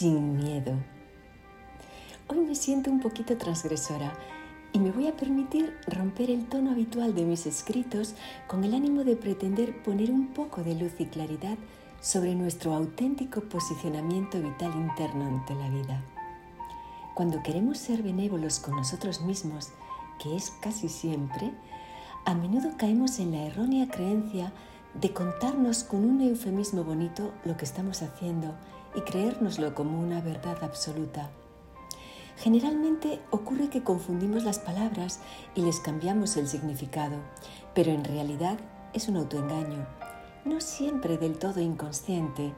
sin miedo. Hoy me siento un poquito transgresora y me voy a permitir romper el tono habitual de mis escritos con el ánimo de pretender poner un poco de luz y claridad sobre nuestro auténtico posicionamiento vital interno ante la vida. Cuando queremos ser benévolos con nosotros mismos, que es casi siempre, a menudo caemos en la errónea creencia de contarnos con un eufemismo bonito lo que estamos haciendo y creérnoslo como una verdad absoluta. Generalmente ocurre que confundimos las palabras y les cambiamos el significado, pero en realidad es un autoengaño, no siempre del todo inconsciente,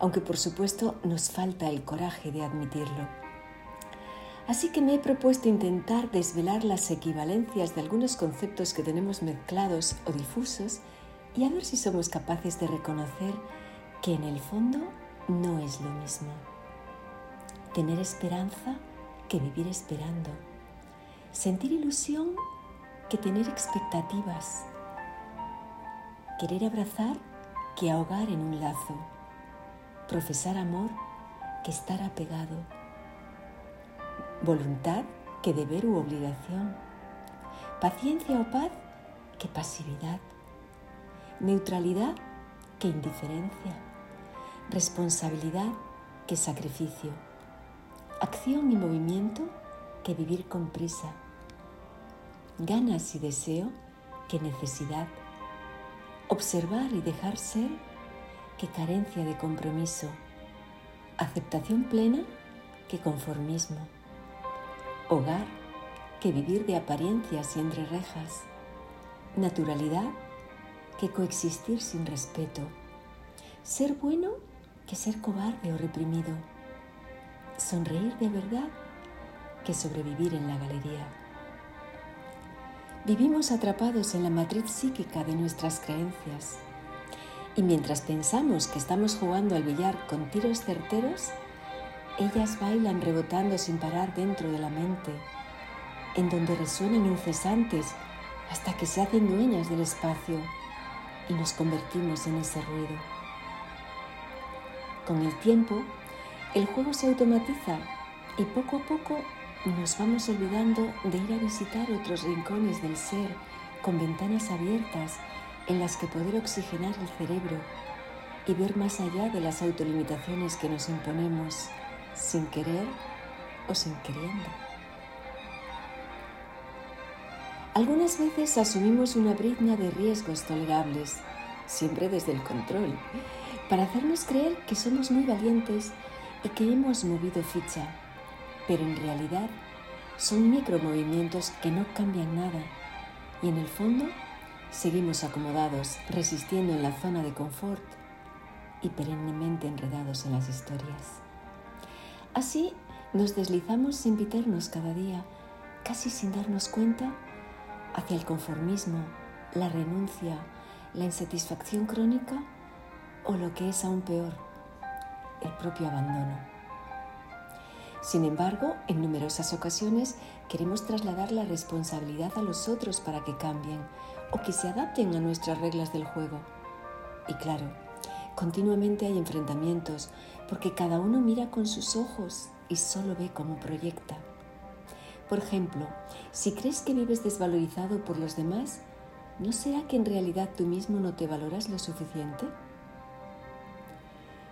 aunque por supuesto nos falta el coraje de admitirlo. Así que me he propuesto intentar desvelar las equivalencias de algunos conceptos que tenemos mezclados o difusos y a ver si somos capaces de reconocer que en el fondo no es lo mismo. Tener esperanza que vivir esperando. Sentir ilusión que tener expectativas. Querer abrazar que ahogar en un lazo. Profesar amor que estar apegado. Voluntad que deber u obligación. Paciencia o paz que pasividad. Neutralidad que indiferencia. Responsabilidad que sacrificio. Acción y movimiento que vivir con prisa. Ganas y deseo que necesidad. Observar y dejar ser que carencia de compromiso. Aceptación plena que conformismo. Hogar que vivir de apariencias y entre rejas. Naturalidad que coexistir sin respeto. Ser bueno que ser cobarde o reprimido. Sonreír de verdad que sobrevivir en la galería. Vivimos atrapados en la matriz psíquica de nuestras creencias y mientras pensamos que estamos jugando al billar con tiros certeros, ellas bailan rebotando sin parar dentro de la mente, en donde resuenan incesantes hasta que se hacen dueñas del espacio y nos convertimos en ese ruido. Con el tiempo, el juego se automatiza y poco a poco nos vamos olvidando de ir a visitar otros rincones del ser con ventanas abiertas en las que poder oxigenar el cerebro y ver más allá de las autolimitaciones que nos imponemos sin querer o sin queriendo. Algunas veces asumimos una brizna de riesgos tolerables, siempre desde el control, para hacernos creer que somos muy valientes y que hemos movido ficha, pero en realidad son micromovimientos que no cambian nada y en el fondo seguimos acomodados, resistiendo en la zona de confort y perennemente enredados en las historias. Así nos deslizamos sin pitarnos cada día, casi sin darnos cuenta hacia el conformismo, la renuncia, la insatisfacción crónica o lo que es aún peor, el propio abandono. Sin embargo, en numerosas ocasiones queremos trasladar la responsabilidad a los otros para que cambien o que se adapten a nuestras reglas del juego. Y claro, continuamente hay enfrentamientos porque cada uno mira con sus ojos y solo ve como proyecta. Por ejemplo, si crees que vives desvalorizado por los demás, ¿no será que en realidad tú mismo no te valoras lo suficiente?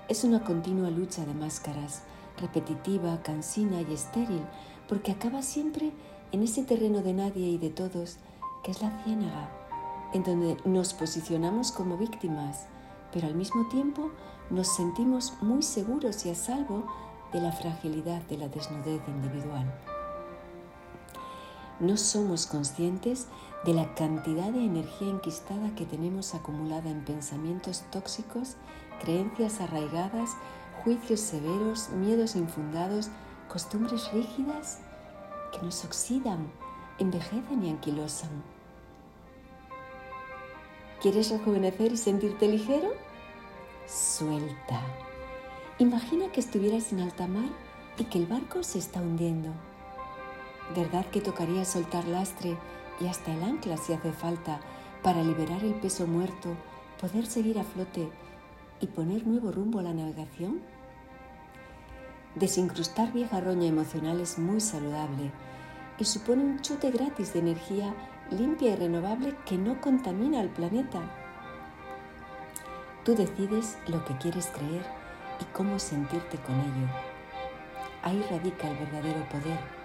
Es una continua lucha de máscaras, repetitiva, cansina y estéril, porque acaba siempre en ese terreno de nadie y de todos, que es la ciénaga, en donde nos posicionamos como víctimas, pero al mismo tiempo nos sentimos muy seguros y a salvo de la fragilidad de la desnudez individual no somos conscientes de la cantidad de energía enquistada que tenemos acumulada en pensamientos tóxicos, creencias arraigadas, juicios severos, miedos infundados, costumbres rígidas que nos oxidan, envejecen y anquilosan. ¿Quieres rejuvenecer y sentirte ligero? Suelta. Imagina que estuvieras en alta mar y que el barco se está hundiendo. ¿Verdad que tocaría soltar lastre y hasta el ancla si hace falta para liberar el peso muerto, poder seguir a flote y poner nuevo rumbo a la navegación? Desincrustar vieja roña emocional es muy saludable y supone un chute gratis de energía limpia y renovable que no contamina al planeta. Tú decides lo que quieres creer y cómo sentirte con ello. Ahí radica el verdadero poder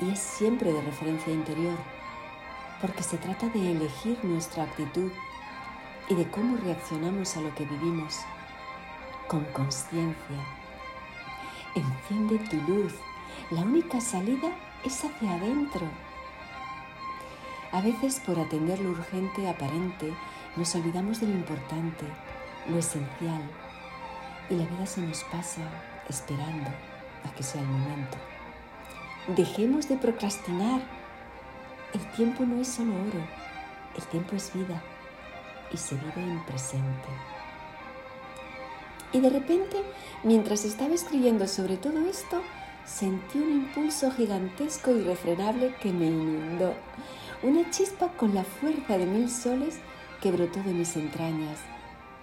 y es siempre de referencia interior, porque se trata de elegir nuestra actitud y de cómo reaccionamos a lo que vivimos, con conciencia. Enciende tu luz, la única salida es hacia adentro. A veces por atender lo urgente aparente nos olvidamos de lo importante, lo esencial, y la vida se nos pasa esperando a que sea el momento. Dejemos de procrastinar. El tiempo no es solo oro, el tiempo es vida y se vive en presente. Y de repente, mientras estaba escribiendo sobre todo esto, sentí un impulso gigantesco y irrefrenable que me inundó. Una chispa con la fuerza de mil soles que brotó de mis entrañas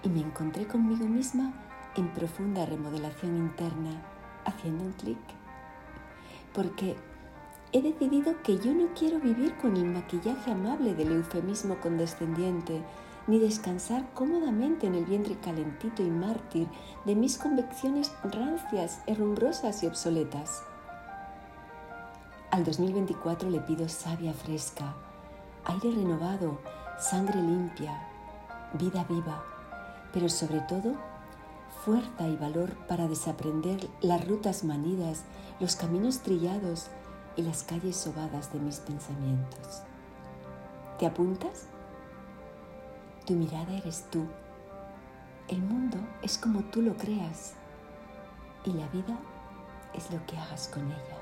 y me encontré conmigo misma en profunda remodelación interna, haciendo un clic. Porque he decidido que yo no quiero vivir con el maquillaje amable del eufemismo condescendiente, ni descansar cómodamente en el vientre calentito y mártir de mis convicciones rancias, herrumbrosas y obsoletas. Al 2024 le pido savia fresca, aire renovado, sangre limpia, vida viva, pero sobre todo fuerza y valor para desaprender las rutas manidas, los caminos trillados y las calles sobadas de mis pensamientos. ¿Te apuntas? Tu mirada eres tú. El mundo es como tú lo creas y la vida es lo que hagas con ella.